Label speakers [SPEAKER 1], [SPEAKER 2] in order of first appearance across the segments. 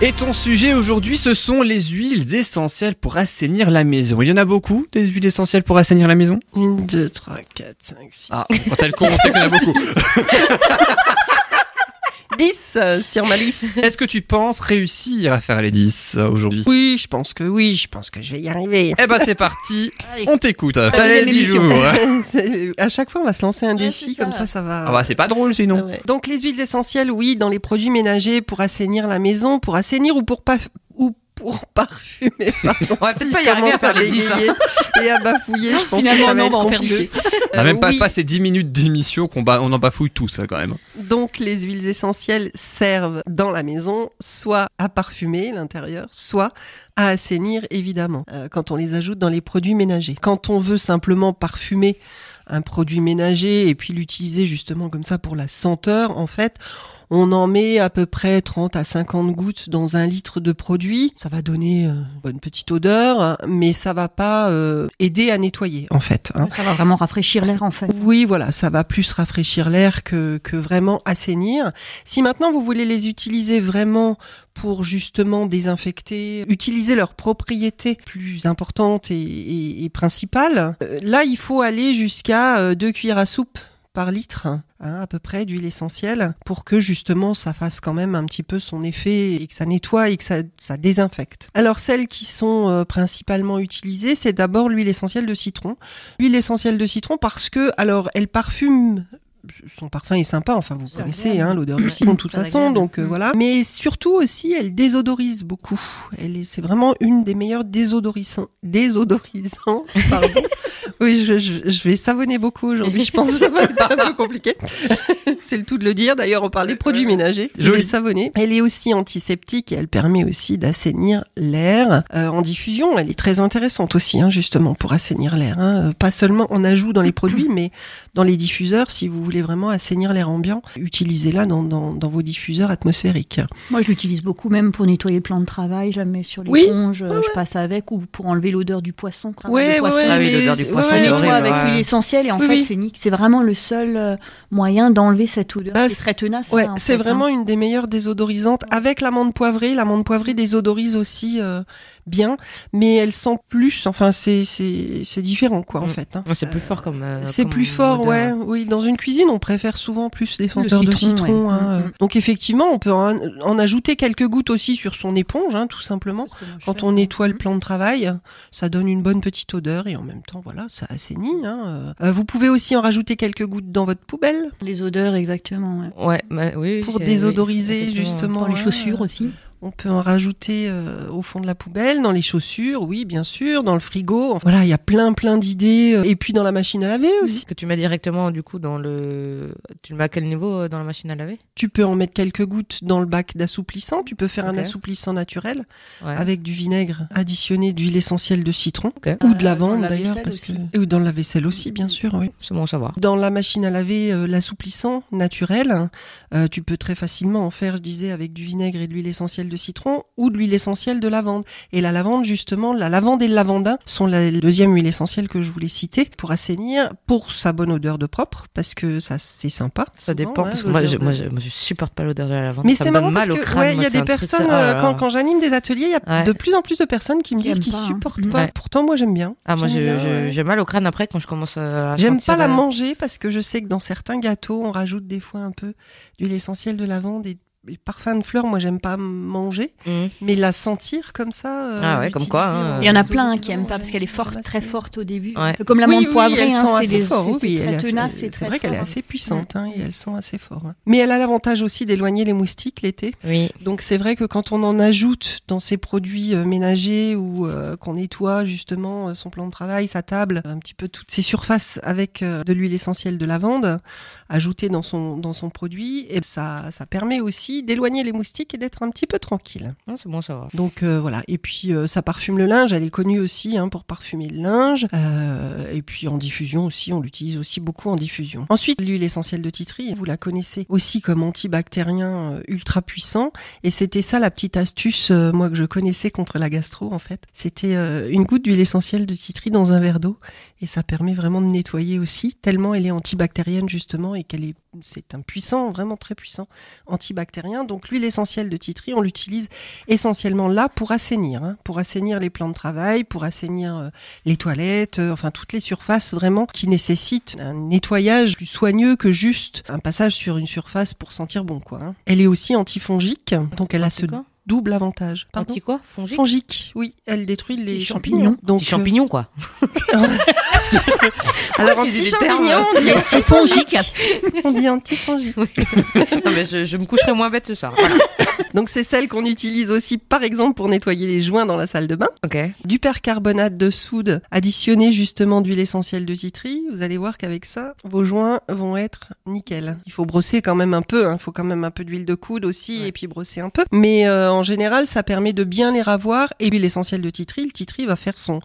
[SPEAKER 1] Et ton sujet aujourd'hui, ce sont les huiles essentielles pour assainir la maison. Il y en a beaucoup des huiles essentielles pour assainir la maison?
[SPEAKER 2] 1, 2, 3, 4, 5, 6.
[SPEAKER 1] Ah, quand elle compte, on sait qu'il y en a beaucoup.
[SPEAKER 2] 10 euh, sur ma liste.
[SPEAKER 1] Est-ce que tu penses réussir à faire les 10 euh, aujourd'hui?
[SPEAKER 2] Oui, je pense que oui, je pense que je vais y arriver.
[SPEAKER 1] Eh ben c'est parti,
[SPEAKER 3] Allez.
[SPEAKER 1] on t'écoute.
[SPEAKER 2] Allez, à chaque fois, on va se lancer un défi, comme
[SPEAKER 3] ça.
[SPEAKER 2] ça, ça va.
[SPEAKER 1] Ah bah c'est pas drôle sinon.
[SPEAKER 2] Ouais. Donc les huiles essentielles, oui, dans les produits ménagers pour assainir la maison, pour assainir ou pour pas ou pour parfumer. Pardon.
[SPEAKER 1] On va peut-être
[SPEAKER 2] S'il
[SPEAKER 1] pas y arriver à faire les 10.
[SPEAKER 2] bégayer et à bafouiller, je pense
[SPEAKER 3] Finalement,
[SPEAKER 2] que ça va
[SPEAKER 3] non,
[SPEAKER 2] être
[SPEAKER 3] on va en faire
[SPEAKER 2] compliqué.
[SPEAKER 1] On a
[SPEAKER 2] Euh,
[SPEAKER 1] même pas
[SPEAKER 2] oui.
[SPEAKER 1] passé 10 minutes d'émission qu'on ba- on en bafouille tous ça, quand même.
[SPEAKER 2] Donc les huiles essentielles servent dans la maison soit à parfumer l'intérieur, soit à assainir évidemment euh, quand on les ajoute dans les produits ménagers. Quand on veut simplement parfumer un produit ménager et puis l'utiliser justement comme ça pour la senteur, en fait, on en met à peu près 30 à 50 gouttes dans un litre de produit. Ça va donner euh, une bonne petite odeur, hein, mais ça va pas euh, aider à nettoyer en fait. hein.
[SPEAKER 3] Ça va vraiment rafraîchir l'air en fait.
[SPEAKER 2] Oui, voilà, ça va plus rafraîchir l'air que, que vraiment assainir. Si maintenant vous voulez les utiliser vraiment pour justement désinfecter, utiliser leurs propriétés plus importantes et, et- et principales, euh, là il faut aller jusqu'à euh, deux cuillères à soupe par litre, hein, à peu près d'huile essentielle, pour que justement ça fasse quand même un petit peu son effet et que ça nettoie et que ça, ça désinfecte. Alors celles qui sont euh, principalement utilisées, c'est d'abord l'huile essentielle de citron. L'huile essentielle de citron parce que, alors, elle parfume. Son parfum est sympa, enfin vous connaissez hein, l'odeur du citron de toute façon, donc euh,
[SPEAKER 3] Mm.
[SPEAKER 2] voilà. Mais surtout aussi, elle désodorise beaucoup. Elle est, c'est vraiment une des meilleures désodorisants, désodorisantes. Pardon. Oui, je, je, je vais savonner beaucoup aujourd'hui. Je pense que ça va être un peu compliqué. c'est le tout de le dire. D'ailleurs, on parle des produits ménagers. Je vais savonner. Elle est aussi antiseptique et elle permet aussi d'assainir l'air euh, en diffusion. Elle est très intéressante aussi, hein, justement, pour assainir l'air. hein. Euh, Pas seulement en ajout dans les produits, mais dans les diffuseurs. Si vous voulez vraiment assainir l'air ambiant, utilisez-la dans, dans, dans vos diffuseurs atmosphériques.
[SPEAKER 3] Moi, je l'utilise beaucoup même pour nettoyer le plan de travail. Je la mets sur
[SPEAKER 2] Oui.
[SPEAKER 3] l'éponge, euh, je passe avec ou pour enlever l'odeur du poisson.
[SPEAKER 2] Ouais, ouais, ouais,
[SPEAKER 4] Ah oui,
[SPEAKER 2] mais
[SPEAKER 4] l'odeur du poisson,
[SPEAKER 2] ouais,
[SPEAKER 4] c'est
[SPEAKER 2] ouais,
[SPEAKER 3] nettoie
[SPEAKER 4] horrible.
[SPEAKER 3] avec
[SPEAKER 4] ouais.
[SPEAKER 3] l'huile essentielle et en
[SPEAKER 2] Oui,
[SPEAKER 3] fait
[SPEAKER 2] oui.
[SPEAKER 3] c'est nique. C'est vraiment le seul euh, moyen d'enlever cette odeur.
[SPEAKER 2] Bah,
[SPEAKER 3] c'est très tenace.
[SPEAKER 2] Ouais,
[SPEAKER 3] hein,
[SPEAKER 2] c'est
[SPEAKER 3] fait,
[SPEAKER 2] vraiment
[SPEAKER 3] hein.
[SPEAKER 2] une des meilleures désodorisantes avec l'amande poivrée. L'amande poivrée désodorise aussi euh, bien, mais elle sent plus. Enfin, c'est c'est c'est différent quoi en
[SPEAKER 4] Mm.
[SPEAKER 2] fait. hein.
[SPEAKER 4] C'est plus fort comme. euh,
[SPEAKER 2] C'est
[SPEAKER 4] comme
[SPEAKER 2] plus fort,
[SPEAKER 4] odeur.
[SPEAKER 2] ouais. Oui, dans une cuisine, on préfère souvent plus les senteurs de
[SPEAKER 3] citron, ouais.
[SPEAKER 2] hein,
[SPEAKER 3] Mm,
[SPEAKER 2] euh.
[SPEAKER 3] mm.
[SPEAKER 2] Donc effectivement, on peut en, en ajouter quelques gouttes aussi sur son éponge, hein, tout simplement. Quand on nettoie le plan de travail, ça donne une bonne petite odeur et en même temps, voilà, ça assainit. Hein. Euh, vous pouvez aussi en rajouter quelques gouttes dans votre poubelle
[SPEAKER 3] Les odeurs, exactement. ouais.
[SPEAKER 4] Ouais, bah, oui.
[SPEAKER 2] pour désodoriser
[SPEAKER 4] oui,
[SPEAKER 2] justement.
[SPEAKER 3] Les chaussures aussi.
[SPEAKER 2] On peut en rajouter euh, au fond de la poubelle, dans les chaussures, oui, bien sûr, dans le frigo. Enfin, Voilà, il y a plein, plein d'idées. euh, Et puis dans la machine à laver aussi.
[SPEAKER 4] Que tu mets directement du coup dans le. Tu le mets à quel niveau euh, dans la machine à laver?
[SPEAKER 2] Tu peux en mettre quelques gouttes dans le bac d'assouplissant. Tu peux faire un assouplissant naturel
[SPEAKER 4] Ouais.
[SPEAKER 2] avec du vinaigre additionné d'huile essentielle de citron ou de lavande
[SPEAKER 3] la
[SPEAKER 2] d'ailleurs,
[SPEAKER 3] vaisselle
[SPEAKER 2] parce que ou dans la vaisselle aussi, bien sûr. Oui.
[SPEAKER 4] C'est bon à savoir.
[SPEAKER 2] Dans la machine à laver, euh, l'assouplissant naturel, euh, tu peux très facilement en faire, je disais, avec du vinaigre et de l'huile essentielle de citron ou de l'huile essentielle de lavande. Et la lavande, justement, la lavande et le lavandin sont la deuxième huile essentielle que je voulais citer pour assainir, pour sa bonne odeur de propre, parce que ça, c'est sympa.
[SPEAKER 4] Ça
[SPEAKER 2] souvent,
[SPEAKER 4] dépend.
[SPEAKER 2] hein,
[SPEAKER 4] parce que moi, je,
[SPEAKER 2] de-
[SPEAKER 4] moi, je, moi, je supporte pas l'odeur de la lavande.
[SPEAKER 2] mais
[SPEAKER 4] ça
[SPEAKER 2] c'est
[SPEAKER 4] me donne mal
[SPEAKER 2] parce
[SPEAKER 4] au
[SPEAKER 2] que
[SPEAKER 4] crâne.
[SPEAKER 2] il
[SPEAKER 4] moi,
[SPEAKER 2] y a des
[SPEAKER 4] truc,
[SPEAKER 2] personnes euh,
[SPEAKER 4] là
[SPEAKER 2] quand, j'anime des ateliers, il y a
[SPEAKER 4] Ouais.
[SPEAKER 2] de plus en plus de personnes qui me disent qu'ils
[SPEAKER 3] hein.
[SPEAKER 2] supportent
[SPEAKER 3] Mm.
[SPEAKER 2] pas.
[SPEAKER 4] Ouais.
[SPEAKER 2] Pourtant, moi, j'aime bien.
[SPEAKER 4] Ah, moi, j'ai mal au crâne après quand je commence à.
[SPEAKER 2] J'aime pas la
[SPEAKER 4] la-
[SPEAKER 2] manger parce que je sais que dans certains gâteaux, on rajoute des fois un peu d'huile essentielle de lavande et, et parfum de fleurs. Moi, j'aime pas manger,
[SPEAKER 4] Mhm.
[SPEAKER 2] mais la sentir comme ça. euh,
[SPEAKER 4] Ah ouais, comme quoi, hein.
[SPEAKER 3] Il y en a
[SPEAKER 2] désodorisant,
[SPEAKER 3] plein qui aiment pas parce qu'elle est
[SPEAKER 2] j'aime
[SPEAKER 3] forte, très
[SPEAKER 2] assez.
[SPEAKER 3] forte au début.
[SPEAKER 4] Ouais.
[SPEAKER 3] Un peu comme l'amande
[SPEAKER 2] Oui, oui,
[SPEAKER 3] poivrée,
[SPEAKER 2] elles
[SPEAKER 3] hein, c'est
[SPEAKER 2] oui, elle
[SPEAKER 3] très
[SPEAKER 2] assez-
[SPEAKER 3] tenace, c'est
[SPEAKER 2] C'est
[SPEAKER 3] très
[SPEAKER 2] vrai qu'elle est
[SPEAKER 3] fort.
[SPEAKER 2] assez puissante hein, et elles sont assez fortes. hein. Mais elle a l'avantage aussi d'éloigner les moustiques l'été.
[SPEAKER 4] Oui.
[SPEAKER 2] Donc c'est vrai que quand on en ajoute dans ces produits euh, ménagers ou euh, qu'on nettoie justement euh, son plan de travail, sa table, un petit peu toutes ces surfaces avec euh, de l'huile essentielle de lavande ajoutée dans son dans son produit, et ça ça permet aussi d'éloigner les moustiques et d'être un petit peu tranquille.
[SPEAKER 4] Non, c'est bon, ça va.
[SPEAKER 2] Donc euh, voilà. Et puis euh, ça parfume le linge. Elle est connue aussi hein, pour parfumer le linge. Euh, et puis en diffusion aussi, on l'utilise aussi beaucoup en diffusion. Ensuite, l'huile essentielle de titri, vous la connaissez aussi comme antibactérien ultra puissant. Et c'était ça la petite astuce, moi que je connaissais contre la gastro en fait. C'était une goutte d'huile essentielle de titri dans un verre d'eau et ça permet vraiment de nettoyer aussi, tellement elle est antibactérienne justement et qu'elle est, c'est un puissant, vraiment très puissant antibactérien. Donc l'huile essentielle de titri, on l'utilise essentiellement là pour assainir, hein, pour assainir les plans de travail, pour assainir euh, les toilettes, euh, enfin toutes les surfaces vraiment qui nécessitent un nettoyage plus soigneux que juste un passage sur une surface pour sentir bon quoi. hein. Elle est aussi antifongique, donc elle a ce double avantage. Pardon
[SPEAKER 4] Anti quoi? Fongique?
[SPEAKER 2] Fongique, oui, elle détruit les
[SPEAKER 3] Les
[SPEAKER 2] champignons.
[SPEAKER 3] champignons.
[SPEAKER 2] Donc,
[SPEAKER 4] Petit champignon, quoi.
[SPEAKER 2] alors
[SPEAKER 4] tu dis des
[SPEAKER 2] anti-champignon, on dit
[SPEAKER 3] Les fongiques.
[SPEAKER 2] on dit antifongique.
[SPEAKER 4] non, mais je, je me coucherai moins bête ce soir. Voilà.
[SPEAKER 2] Donc c'est celle qu'on utilise aussi par exemple pour nettoyer les joints dans la salle de bain.
[SPEAKER 4] Ok.
[SPEAKER 2] Du percarbonate de soude additionné justement d'huile essentielle de titri. Vous allez voir qu'avec ça, vos joints vont être nickel. Il faut brosser quand même un peu, hein. il faut quand même un peu d'huile de coude aussi
[SPEAKER 4] Ouais.
[SPEAKER 2] et puis brosser un peu. Mais euh, en général, ça permet de bien les ravoir. Et l'huile essentielle de titri, le titri va faire son,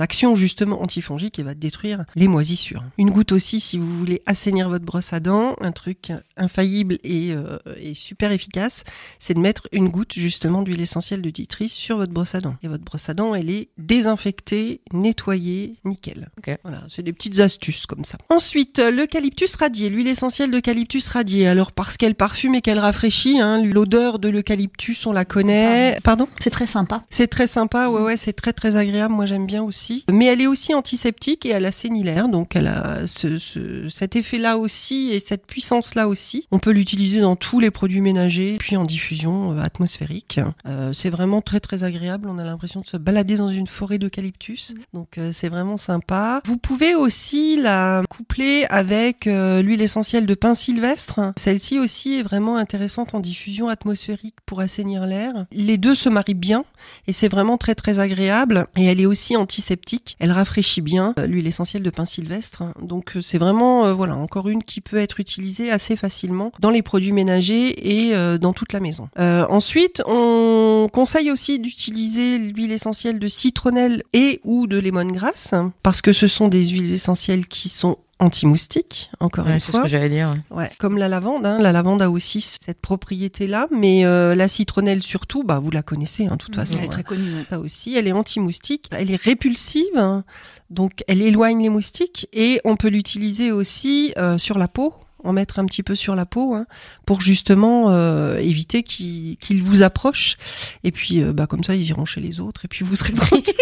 [SPEAKER 2] action justement antifongique et va détruire les moisissures. Une goutte aussi si vous voulez assainir votre brosse à dents, un truc infaillible et, euh, et super efficace, c'est de mettre une goutte justement d'huile essentielle de titri sur votre brosse à dents. Et votre brosse à dents, elle est désinfectée, nettoyée, nickel. Voilà, c'est des petites astuces comme ça. Ensuite, euh, l'eucalyptus radié, l'huile essentielle d'eucalyptus radié. Alors parce qu'elle parfume et qu'elle rafraîchit, hein, l'odeur de l'eucalyptus, on la connaît. Pardon
[SPEAKER 3] C'est très sympa.
[SPEAKER 2] c'est très sympa, ouais, ouais, c'est très très agréable. Moi, j'aime bien aussi. Mais elle est aussi antiseptique et elle assainit l'air, donc elle a ce, ce- cet effet-là aussi et cette puissance-là aussi. On peut l'utiliser dans tous les produits ménagers, puis en diffusion euh, atmosphérique. Euh, c'est vraiment très très agréable. On a l'impression de se balader dans une forêt d'eucalyptus, donc euh, c'est vraiment sympa. Vous pouvez aussi la coupler avec euh, l'huile essentielle de pin sylvestre. Celle-ci aussi est vraiment intéressante en diffusion atmosphérique pour l'air. Les deux se marient bien et c'est vraiment très très agréable et elle est aussi antiseptique. Elle rafraîchit bien euh, l'huile essentielle de pin sylvestre. Donc euh, c'est vraiment euh, voilà encore une qui peut être utilisée assez facilement dans les produits ménagers et dans toute la maison. Ensuite, on conseille aussi d'utiliser l'huile essentielle de citronnelle et ou de lemongrass parce que ce sont des huiles essentielles qui sont anti-moustiques, encore
[SPEAKER 4] Ouais,
[SPEAKER 2] une
[SPEAKER 4] c'est ce
[SPEAKER 2] fois.
[SPEAKER 4] que j'allais dire.
[SPEAKER 2] Ouais, comme la lavande, hein. la lavande a aussi cette propriété-là, mais euh, la citronnelle surtout, bah vous la connaissez hein, de toute façon.
[SPEAKER 3] Elle est
[SPEAKER 2] hein.
[SPEAKER 3] très connue. ouais.
[SPEAKER 2] Ça aussi, elle est anti-moustique, elle est répulsive, hein. donc elle éloigne les moustiques et on peut l'utiliser aussi euh, sur la peau, en mettre un petit peu sur la peau hein, pour justement euh, éviter qu'ils qu'ils vous approchent. Et puis euh, bah comme ça, ils iront chez les autres et puis vous serez tranquille.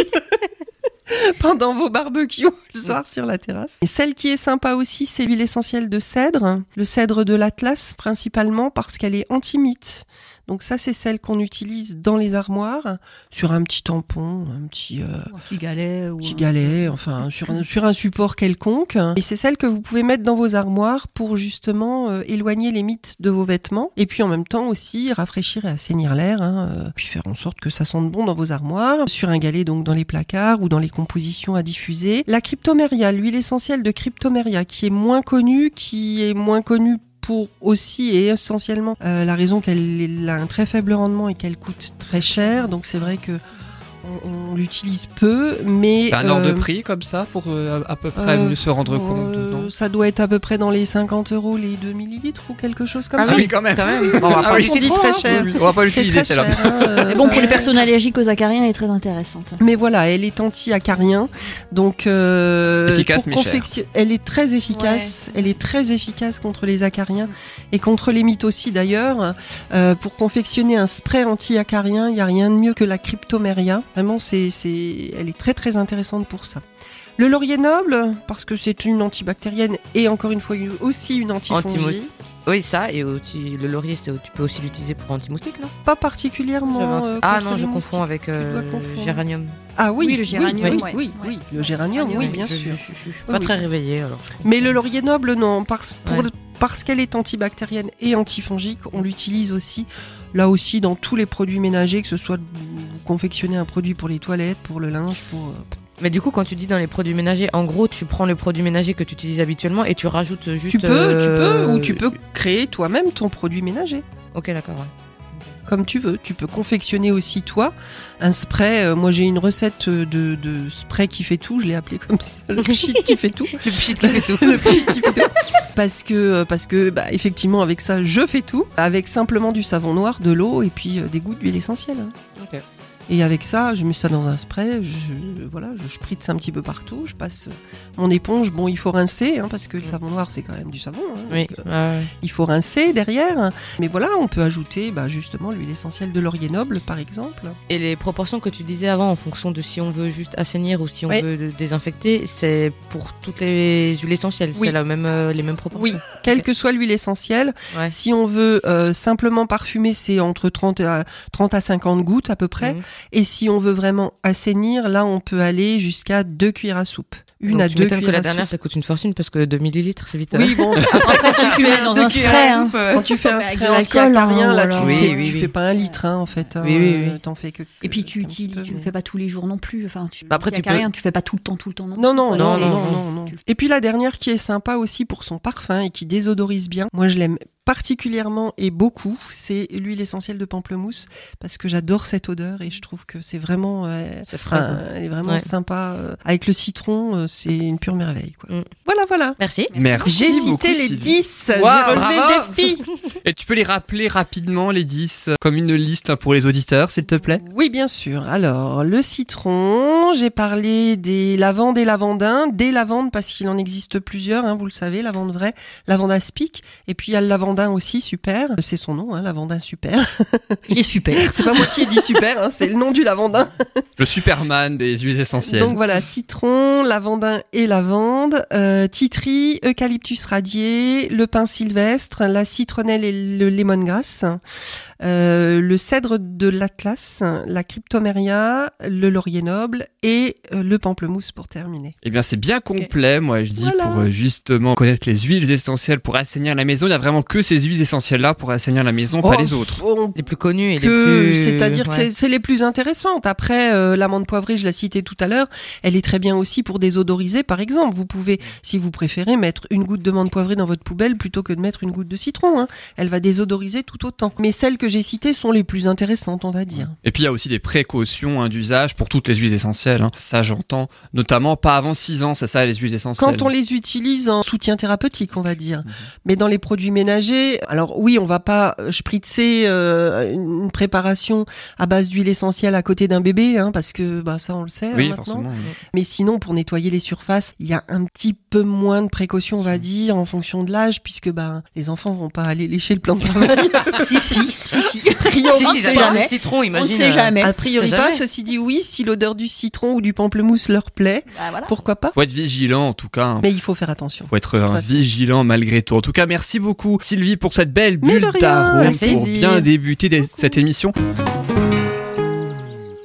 [SPEAKER 2] Pendant vos barbecues le soir sur la terrasse. Et celle qui est sympa aussi, c'est l'huile essentielle de cèdre, le cèdre de l'Atlas principalement parce qu'elle est anti-mite. Donc ça, c'est celle qu'on utilise dans les armoires, sur un petit tampon, un petit, euh,
[SPEAKER 3] Ou un petit galet. Ou
[SPEAKER 2] petit
[SPEAKER 3] un-
[SPEAKER 2] galet, enfin sur un, sur un support quelconque. Et c'est celle que vous pouvez mettre dans vos armoires pour justement euh, éloigner les mites de vos vêtements. Et puis en même temps aussi rafraîchir et assainir l'air, hein, euh, puis faire en sorte que ça sente bon dans vos armoires. Sur un galet, donc dans les placards ou dans les compositions à diffuser. La cryptomeria, l'huile essentielle de cryptomeria, qui est moins connue, qui est moins connue aussi et essentiellement euh, la raison qu'elle a un très faible rendement et qu'elle coûte très cher. Donc c'est vrai que on, on l'utilise peu, mais
[SPEAKER 1] T'as un ordre de
[SPEAKER 2] euh,
[SPEAKER 1] prix comme ça pour euh, à peu près
[SPEAKER 2] euh,
[SPEAKER 1] mieux se rendre compte
[SPEAKER 2] euh,
[SPEAKER 1] non
[SPEAKER 2] Ça doit être à peu près dans les 50 euros les 2 millilitres ou quelque chose comme
[SPEAKER 4] Ah
[SPEAKER 2] ça.
[SPEAKER 1] oui, quand même.
[SPEAKER 4] Quand même. Bon, on va
[SPEAKER 1] Ah
[SPEAKER 4] pas trop,
[SPEAKER 2] très
[SPEAKER 4] hein.
[SPEAKER 2] cher.
[SPEAKER 1] On va pas
[SPEAKER 2] C'est
[SPEAKER 1] l'utiliser
[SPEAKER 2] très
[SPEAKER 1] celle-là.
[SPEAKER 2] cher, hein, euh,
[SPEAKER 3] Mais bon, pour les personnes allergiques aux acariens, elle est très intéressante.
[SPEAKER 2] Mais voilà, elle est anti-acarien, donc euh,
[SPEAKER 1] Efficace, mais
[SPEAKER 2] confection- Elle est très efficace. Elle est très efficace contre les acariens et contre les mythes aussi d'ailleurs. Euh, pour confectionner un spray anti-acarien, il y a rien de mieux que la cryptomeria. Vraiment, c'est, c'est, elle est très très intéressante pour ça. Le laurier noble, parce que c'est une antibactérienne et encore une fois une- aussi une antifongique.
[SPEAKER 4] Anti-moustique. Oui, ça, et aussi, le laurier, c'est- tu peux aussi l'utiliser pour anti-moustique, non?
[SPEAKER 2] Pas particulièrement. euh,
[SPEAKER 4] Ah non, je confonds avec euh,
[SPEAKER 2] confondre.
[SPEAKER 4] géranium.
[SPEAKER 2] Ah oui,
[SPEAKER 3] Oui, le géranium,
[SPEAKER 2] oui, oui, le géranium, oui, bien
[SPEAKER 4] je,
[SPEAKER 2] sûr.
[SPEAKER 4] Je, je- je suis pas
[SPEAKER 2] oui.
[SPEAKER 4] très réveillée, alors.
[SPEAKER 2] Mais le laurier noble, non, parce, pour,
[SPEAKER 4] Ouais.
[SPEAKER 2] parce qu'elle est antibactérienne et antifongique, on l'utilise aussi, là aussi, dans tous les produits ménagers, que ce soit confectionnez un produit pour les toilettes, pour le linge, pour... euh,
[SPEAKER 4] Mais du coup, quand tu dis dans les produits ménagers, en gros, tu prends le produit ménager que tu utilises habituellement et tu rajoutes juste.
[SPEAKER 2] Tu peux,
[SPEAKER 4] euh,
[SPEAKER 2] tu peux, ou tu peux créer toi-même ton produit ménager.
[SPEAKER 4] Ok, d'accord. ouais.
[SPEAKER 2] comme tu veux. Tu peux confectionner aussi toi un spray. Euh, moi j'ai une recette de, de spray qui fait tout. Je l'ai appelé comme ça, le pchit qui fait tout.
[SPEAKER 4] Le pchit qui fait tout.
[SPEAKER 2] le pchit qui fait tout. Parce que euh, parce que bah, effectivement avec ça je fais tout. Avec simplement du savon noir, de l'eau et puis euh, des gouttes d'huile essentielle. hein. Et avec ça, je mets ça dans un spray, je, voilà, je spritz un petit peu partout, je passe mon éponge. Bon, il faut rincer, hein, parce que le savon noir, c'est quand même du savon. hein,
[SPEAKER 4] Oui.
[SPEAKER 2] donc, euh,
[SPEAKER 4] ouais,
[SPEAKER 2] il faut rincer derrière. Mais voilà, on peut ajouter bah, justement l'huile essentielle de laurier noble, par exemple.
[SPEAKER 4] Et les proportions que tu disais avant, en fonction de si on veut juste assainir ou si on
[SPEAKER 2] Oui.
[SPEAKER 4] veut désinfecter, c'est pour toutes les huiles essentielles.
[SPEAKER 2] Oui.
[SPEAKER 4] C'est la même, euh, les mêmes proportions.
[SPEAKER 2] Oui, quelle que soit l'huile essentielle.
[SPEAKER 4] Ouais.
[SPEAKER 2] Si on veut euh, simplement parfumer, c'est entre 30 à, 30 à 50 gouttes à peu près.
[SPEAKER 4] Mhm.
[SPEAKER 2] Et si on veut vraiment assainir, là, on peut aller jusqu'à 2 cuillères à soupe. Une
[SPEAKER 4] Donc,
[SPEAKER 2] à
[SPEAKER 4] tu
[SPEAKER 2] deux
[SPEAKER 4] m'étonnes que
[SPEAKER 2] cuillères
[SPEAKER 4] la
[SPEAKER 2] à
[SPEAKER 4] dernière,
[SPEAKER 2] soupe.
[SPEAKER 4] ça coûte une fortune parce que 2 millilitres, c'est vite.
[SPEAKER 2] Oui, bon,
[SPEAKER 3] Après, si tu dans
[SPEAKER 4] Deux
[SPEAKER 3] un
[SPEAKER 4] cuillères
[SPEAKER 3] spray,
[SPEAKER 4] à
[SPEAKER 3] hein,
[SPEAKER 4] soupe, euh,
[SPEAKER 2] quand tu fais un spray anti-acarien,
[SPEAKER 3] hein,
[SPEAKER 2] là, tu,
[SPEAKER 3] alors-
[SPEAKER 2] fais,
[SPEAKER 4] Oui, oui,
[SPEAKER 2] tu
[SPEAKER 4] oui.
[SPEAKER 2] fais pas un litre, hein, en fait. hein,
[SPEAKER 4] Oui, oui, oui.
[SPEAKER 2] euh, T'en fais que.
[SPEAKER 3] et puis tu utilises, tu le fais pas tous les jours non plus. Enfin, tu,
[SPEAKER 4] Bah, après, tu peux-
[SPEAKER 3] rien, tu fais pas tout le temps, tout le temps non.
[SPEAKER 2] Non, non, non, non, non. Et puis la dernière qui est sympa aussi pour son parfum et qui désodorise bien, moi je l'aime particulièrement et beaucoup, c'est l'huile essentielle de pamplemousse parce que j'adore cette odeur et je trouve que c'est vraiment, euh, enfin, elle est vraiment
[SPEAKER 4] Ouais.
[SPEAKER 2] sympa. euh, avec le citron, euh, c'est une pure merveille. Quoi.
[SPEAKER 4] Mm.
[SPEAKER 2] Voilà, voilà.
[SPEAKER 4] Merci.
[SPEAKER 1] Merci
[SPEAKER 2] J'ai
[SPEAKER 1] beaucoup,
[SPEAKER 2] cité les
[SPEAKER 1] Sylvie.
[SPEAKER 2] 10, j'ai
[SPEAKER 1] Waouh,
[SPEAKER 2] relevé
[SPEAKER 4] bravo.
[SPEAKER 2] le défi.
[SPEAKER 1] Et tu peux les rappeler rapidement, les 10, euh, comme une liste pour les auditeurs, s'il te plaît?
[SPEAKER 2] Oui, bien sûr. Alors, le citron, j'ai parlé des lavandes et lavandins, des lavandes parce qu'il en existe plusieurs, hein, vous le savez, lavande vraie, lavande aspic, et puis il y a le lavandin aussi, super, c'est son nom, hein, lavandin super.
[SPEAKER 3] Il est super.
[SPEAKER 2] C'est pas moi qui ai dit super, hein, c'est le nom du lavandin.
[SPEAKER 1] Le Superman des huiles essentielles.
[SPEAKER 2] Donc voilà, citron, lavandin et lavande, euh, titri, eucalyptus radié, le pin sylvestre, la citronnelle et le lemongrass, euh, le cèdre de l'Atlas, la cryptomeria, le laurier noble et euh, le pamplemousse pour terminer.
[SPEAKER 1] Eh bien, c'est bien complet, moi, je dis,
[SPEAKER 2] Voilà.
[SPEAKER 1] pour euh, justement connaître les huiles essentielles pour assainir la maison. Il n'y a vraiment que ces huiles essentielles-là pour assainir la maison,
[SPEAKER 2] Oh,
[SPEAKER 1] pas les autres.
[SPEAKER 2] On
[SPEAKER 4] Les plus connus et les
[SPEAKER 2] que
[SPEAKER 4] plus.
[SPEAKER 2] c'est-à-dire que
[SPEAKER 4] ouais.
[SPEAKER 2] c'est- c'est les plus intéressantes. Après, euh, l'amande poivrée, je l'ai citée tout à l'heure, elle est très bien aussi pour désodoriser, par exemple. Vous pouvez, si vous préférez, mettre une goutte de menthe poivrée dans votre poubelle plutôt que de mettre une goutte de citron. hein. Elle va désodoriser tout autant. Mais celles que j'ai citées sont les plus intéressantes, on va dire.
[SPEAKER 1] Et puis, il y a aussi des précautions hein, d'usage pour toutes les huiles essentielles. hein. Ça, j'entends. Notamment pas avant 6 ans, c'est ça, les huiles essentielles.
[SPEAKER 2] Quand on les utilise en soutien thérapeutique, on va dire.
[SPEAKER 1] Mhm.
[SPEAKER 2] Mais dans les produits ménagers, alors oui, on va pas euh, spritzer euh, une préparation à base d'huile essentielle à côté d'un bébé, hein, parce que bah, ça on le sait
[SPEAKER 1] Oui,
[SPEAKER 2] maintenant.
[SPEAKER 1] forcément. oui.
[SPEAKER 2] Mais sinon, pour nettoyer les surfaces, il y a un petit peu moins de précautions, on va dire, en fonction de l'âge, puisque ben les enfants vont pas aller lécher le plan de travail.
[SPEAKER 3] si, si, si, si.
[SPEAKER 2] A priori,
[SPEAKER 4] Si, si,
[SPEAKER 3] sait jamais.
[SPEAKER 4] le citron,
[SPEAKER 3] On ne
[SPEAKER 4] imagine.
[SPEAKER 3] sait
[SPEAKER 4] euh,
[SPEAKER 3] jamais.
[SPEAKER 2] a priori
[SPEAKER 4] C'est
[SPEAKER 2] pas.
[SPEAKER 4] jamais.
[SPEAKER 2] Ceci dit, oui, si l'odeur du citron ou du pamplemousse leur plaît,
[SPEAKER 3] Bah, voilà.
[SPEAKER 2] pourquoi pas
[SPEAKER 1] Faut être vigilant, en tout cas. hein.
[SPEAKER 2] Mais il faut faire attention.
[SPEAKER 1] Faut être un
[SPEAKER 2] façon.
[SPEAKER 1] vigilant malgré tout. En tout cas, merci beaucoup Sylvie pour cette belle bulle d'arôme pour bien débuter des- cette émission.